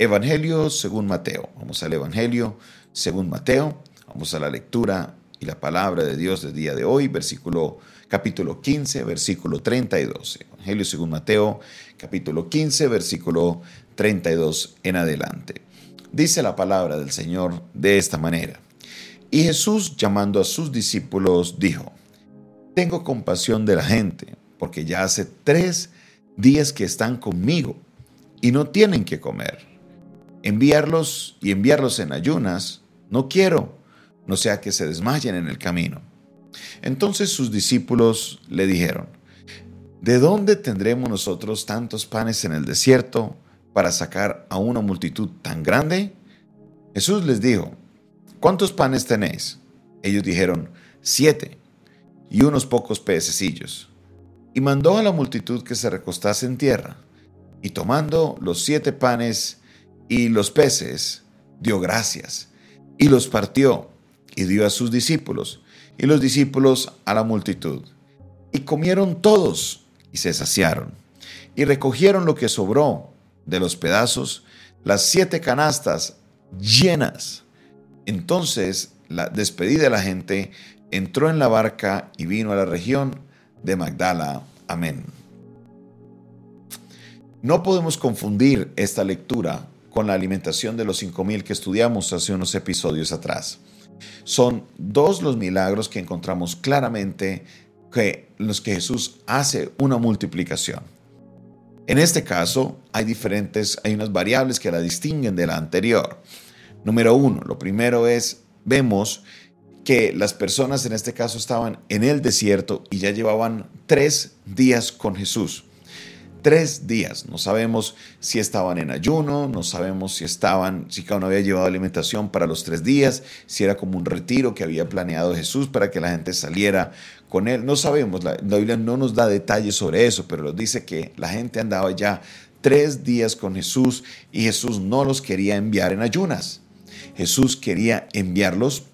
Evangelio según Mateo. Vamos al Evangelio según Mateo. Vamos a la lectura y la palabra de Dios del día de hoy, versículo capítulo 15, versículo 32. Evangelio según Mateo, capítulo 15, versículo 32 en adelante. Dice la palabra del Señor de esta manera. Y Jesús, llamando a sus discípulos, dijo, Tengo compasión de la gente, porque ya hace tres días que están conmigo y no tienen que comer. Enviarlos y enviarlos en ayunas, no quiero, no sea que se desmayen en el camino. Entonces sus discípulos le dijeron, ¿de dónde tendremos nosotros tantos panes en el desierto para sacar a una multitud tan grande? Jesús les dijo, ¿cuántos panes tenéis? Ellos dijeron, siete, y unos pocos pececillos. Y mandó a la multitud que se recostase en tierra, y tomando los siete panes y los peces, dio gracias, y los partió, y dio a sus discípulos, y los discípulos a la multitud. Y comieron todos, y se saciaron, y recogieron lo que sobró de los pedazos, las siete canastas llenas. Entonces, la despedida de la gente, entró en la barca y vino a la región de Magdala. Amén. No podemos confundir esta lectura con la alimentación de los cinco mil que estudiamos hace unos episodios atrás. Son dos los milagros que encontramos claramente que los que Jesús hace una multiplicación. En este caso, hay diferentes, hay unas variables que la distinguen de la anterior. Número uno, lo primero es, vemos que las personas en este caso estaban en el desierto y ya llevaban tres días con Jesús. Tres días. No sabemos si estaban en ayuno, no sabemos si estaban, si cada uno había llevado alimentación para los tres días, si era como un retiro que había planeado Jesús para que la gente saliera con él. No sabemos, la, la Biblia no nos da detalles sobre eso, pero nos dice que la gente andaba ya tres días con Jesús y Jesús no los quería enviar en ayunas. Jesús quería enviarlos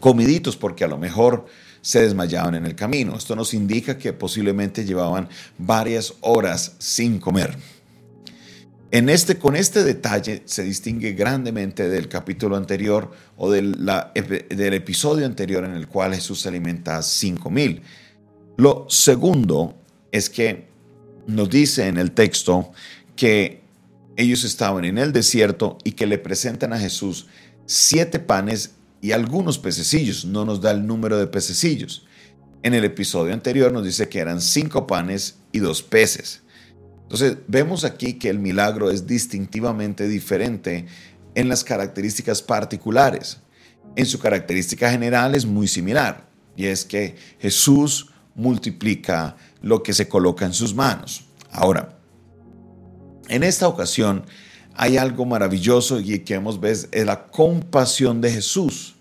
comiditos porque a lo mejor se desmayaban en el camino. Esto nos indica que posiblemente llevaban varias horas sin comer. En este, con este detalle se distingue grandemente del capítulo anterior o del, del episodio anterior en el cual Jesús alimenta a cinco mil. Lo segundo es que nos dice en el texto que ellos estaban en el desierto y que le presentan a Jesús siete panes y algunos pececillos. No nos da el número de pececillos. En el episodio anterior nos dice que eran cinco panes y dos peces. Entonces vemos aquí que el milagro es distintivamente diferente en las características particulares. En su característica general es muy similar y es que Jesús multiplica lo que se coloca en sus manos. Ahora, en esta ocasión, hay algo maravilloso y que hemos visto es la compasión de Jesús.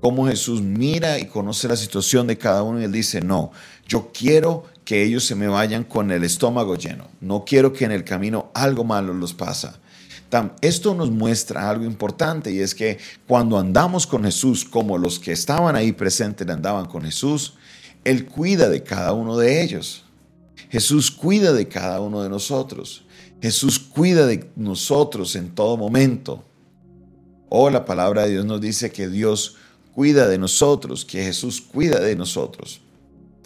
Cómo Jesús mira y conoce la situación de cada uno y él dice, no, yo quiero que ellos se me vayan con el estómago lleno. No quiero que en el camino algo malo los pasa. Esto nos muestra algo importante y es que cuando andamos con Jesús, como los que estaban ahí presentes andaban con Jesús, Él cuida de cada uno de ellos. Jesús cuida de cada uno de nosotros. Jesús cuida de nosotros en todo momento. Oh, la palabra de Dios nos dice que Dios cuida de nosotros, que Jesús cuida de nosotros.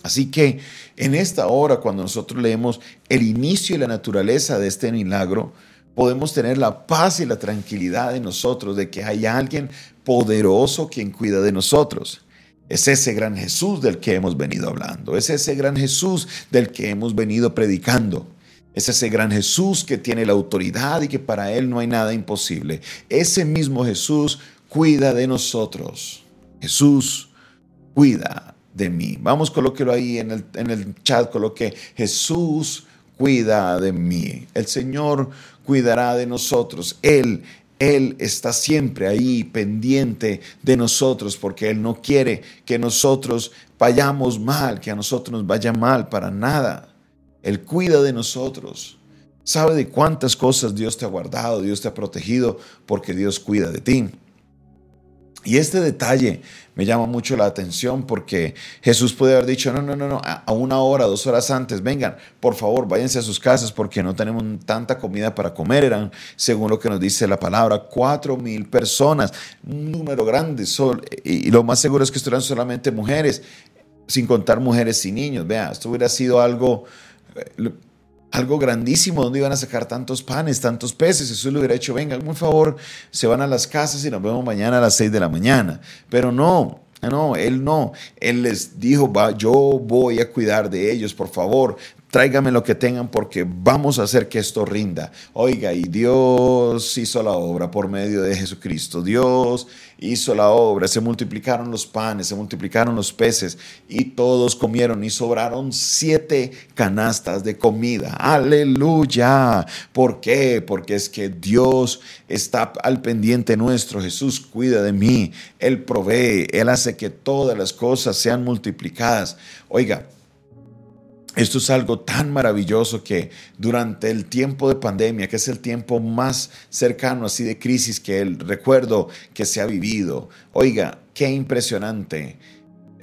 Así que en esta hora, cuando nosotros leemos el inicio y la naturaleza de este milagro, podemos tener la paz y la tranquilidad en nosotros de que hay alguien poderoso quien cuida de nosotros. Es ese gran Jesús del que hemos venido hablando, es ese gran Jesús del que hemos venido predicando. Es ese gran Jesús que tiene la autoridad y que para Él no hay nada imposible. Ese mismo Jesús cuida de nosotros. Jesús cuida de mí. Vamos, colóquelo ahí en el, en el chat, coloque Jesús cuida de mí. El Señor cuidará de nosotros. Él, Él está siempre ahí pendiente de nosotros porque Él no quiere que nosotros vayamos mal, que a nosotros nos vaya mal para nada. Él cuida de nosotros. Sabe de cuántas cosas Dios te ha guardado, Dios te ha protegido, porque Dios cuida de ti. Y este detalle me llama mucho la atención porque Jesús puede haber dicho, no, no, no, no, a una hora, dos horas antes, vengan, por favor, váyanse a sus casas porque no tenemos tanta comida para comer. Eran, según lo que nos dice la palabra, cuatro mil personas, un número grande. Y lo más seguro es que esto eran solamente mujeres, sin contar mujeres y niños. Vea, esto hubiera sido algo algo grandísimo, donde iban a sacar tantos panes, tantos peces. Jesús le hubiera hecho, venga, por favor, se van a las casas y nos vemos mañana a las seis de la mañana. Pero no, no, él no. Él les dijo, va, yo voy a cuidar de ellos, por favor, tráigame lo que tengan porque vamos a hacer que esto rinda. Oiga, y Dios hizo la obra por medio de Jesucristo. Dios hizo la obra, se multiplicaron los panes, se multiplicaron los peces y todos comieron y sobraron siete canastas de comida. Aleluya. ¿Por qué? Porque es que Dios está al pendiente nuestro. Jesús cuida de mí. Él provee. Él hace que todas las cosas sean multiplicadas. Oiga, esto es algo tan maravilloso que durante el tiempo de pandemia, que es el tiempo más cercano así de crisis que el recuerdo que se ha vivido, oiga, qué impresionante.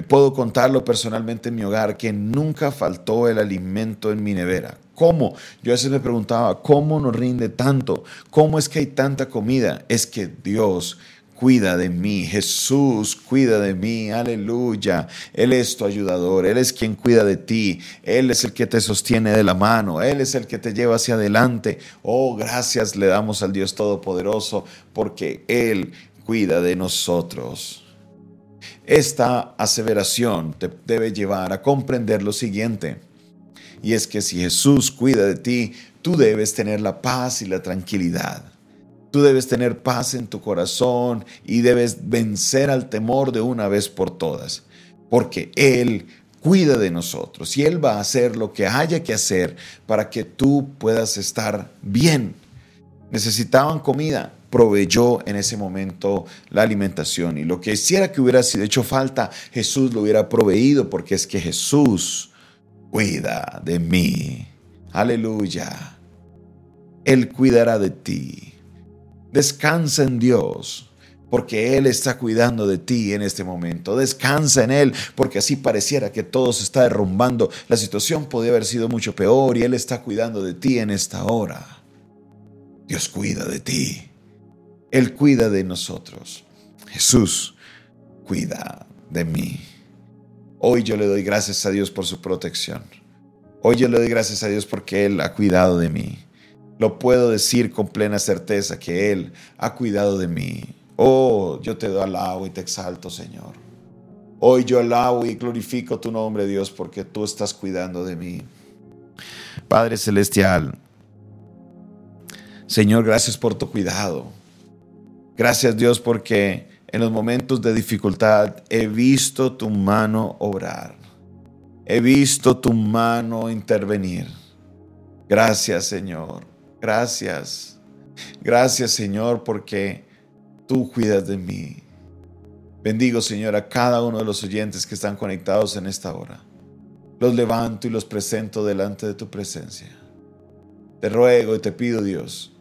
Puedo contarlo personalmente en mi hogar que nunca faltó el alimento en mi nevera. ¿Cómo? Yo a veces me preguntaba, ¿cómo nos rinde tanto? ¿Cómo es que hay tanta comida? Es que Dios cuida de mí, Jesús cuida de mí, aleluya. Él es tu ayudador, Él es quien cuida de ti, Él es el que te sostiene de la mano, Él es el que te lleva hacia adelante. Oh, gracias le damos al Dios Todopoderoso porque Él cuida de nosotros. Esta aseveración te debe llevar a comprender lo siguiente, y es que si Jesús cuida de ti, tú debes tener la paz y la tranquilidad. Tú debes tener paz en tu corazón y debes vencer al temor de una vez por todas, porque Él cuida de nosotros y Él va a hacer lo que haya que hacer para que tú puedas estar bien. Necesitaban comida, proveyó en ese momento la alimentación y lo que hiciera que hubiera sido hecho falta, Jesús lo hubiera proveído porque es que Jesús cuida de mí. Aleluya. Él cuidará de ti. Descansa en Dios, porque Él está cuidando de ti en este momento. Descansa en Él, porque así pareciera que todo se está derrumbando. La situación podría haber sido mucho peor y Él está cuidando de ti en esta hora. Dios cuida de ti. Él cuida de nosotros. Jesús cuida de mí. Hoy yo le doy gracias a Dios por su protección. Hoy yo le doy gracias a Dios porque Él ha cuidado de mí. Lo puedo decir con plena certeza que Él ha cuidado de mí. Oh, yo te doy alabo y te exalto, Señor. Hoy yo alabo y glorifico tu nombre, Dios, porque tú estás cuidando de mí. Padre Celestial, Señor, gracias por tu cuidado. Gracias, Dios, porque en los momentos de dificultad he visto tu mano obrar. He visto tu mano intervenir. Gracias, Señor. Gracias. Gracias Señor porque tú cuidas de mí. Bendigo Señor a cada uno de los oyentes que están conectados en esta hora. Los levanto y los presento delante de tu presencia. Te ruego y te pido Dios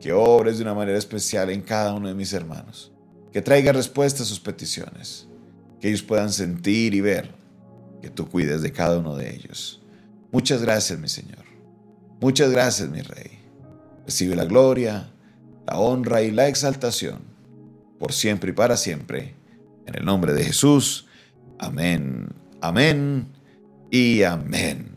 que obres de una manera especial en cada uno de mis hermanos. Que traiga respuesta a sus peticiones. Que ellos puedan sentir y ver que tú cuides de cada uno de ellos. Muchas gracias mi Señor. Muchas gracias, mi Rey. Recibe la gloria, la honra y la exaltación, por siempre y para siempre. En el nombre de Jesús. Amén, amén y amén.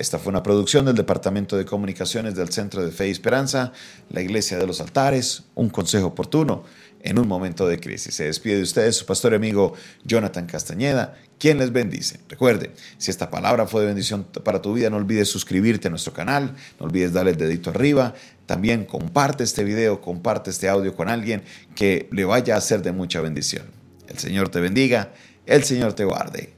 Esta fue una producción del Departamento de Comunicaciones del Centro de Fe y Esperanza, la Iglesia de los Altares, un consejo oportuno en un momento de crisis. Se despide de ustedes su pastor y amigo Jonathan Castañeda, quien les bendice. Recuerde, si esta palabra fue de bendición para tu vida, no olvides suscribirte a nuestro canal, no olvides darle el dedito arriba, también comparte este video, comparte este audio con alguien que le vaya a ser de mucha bendición. El Señor te bendiga, el Señor te guarde.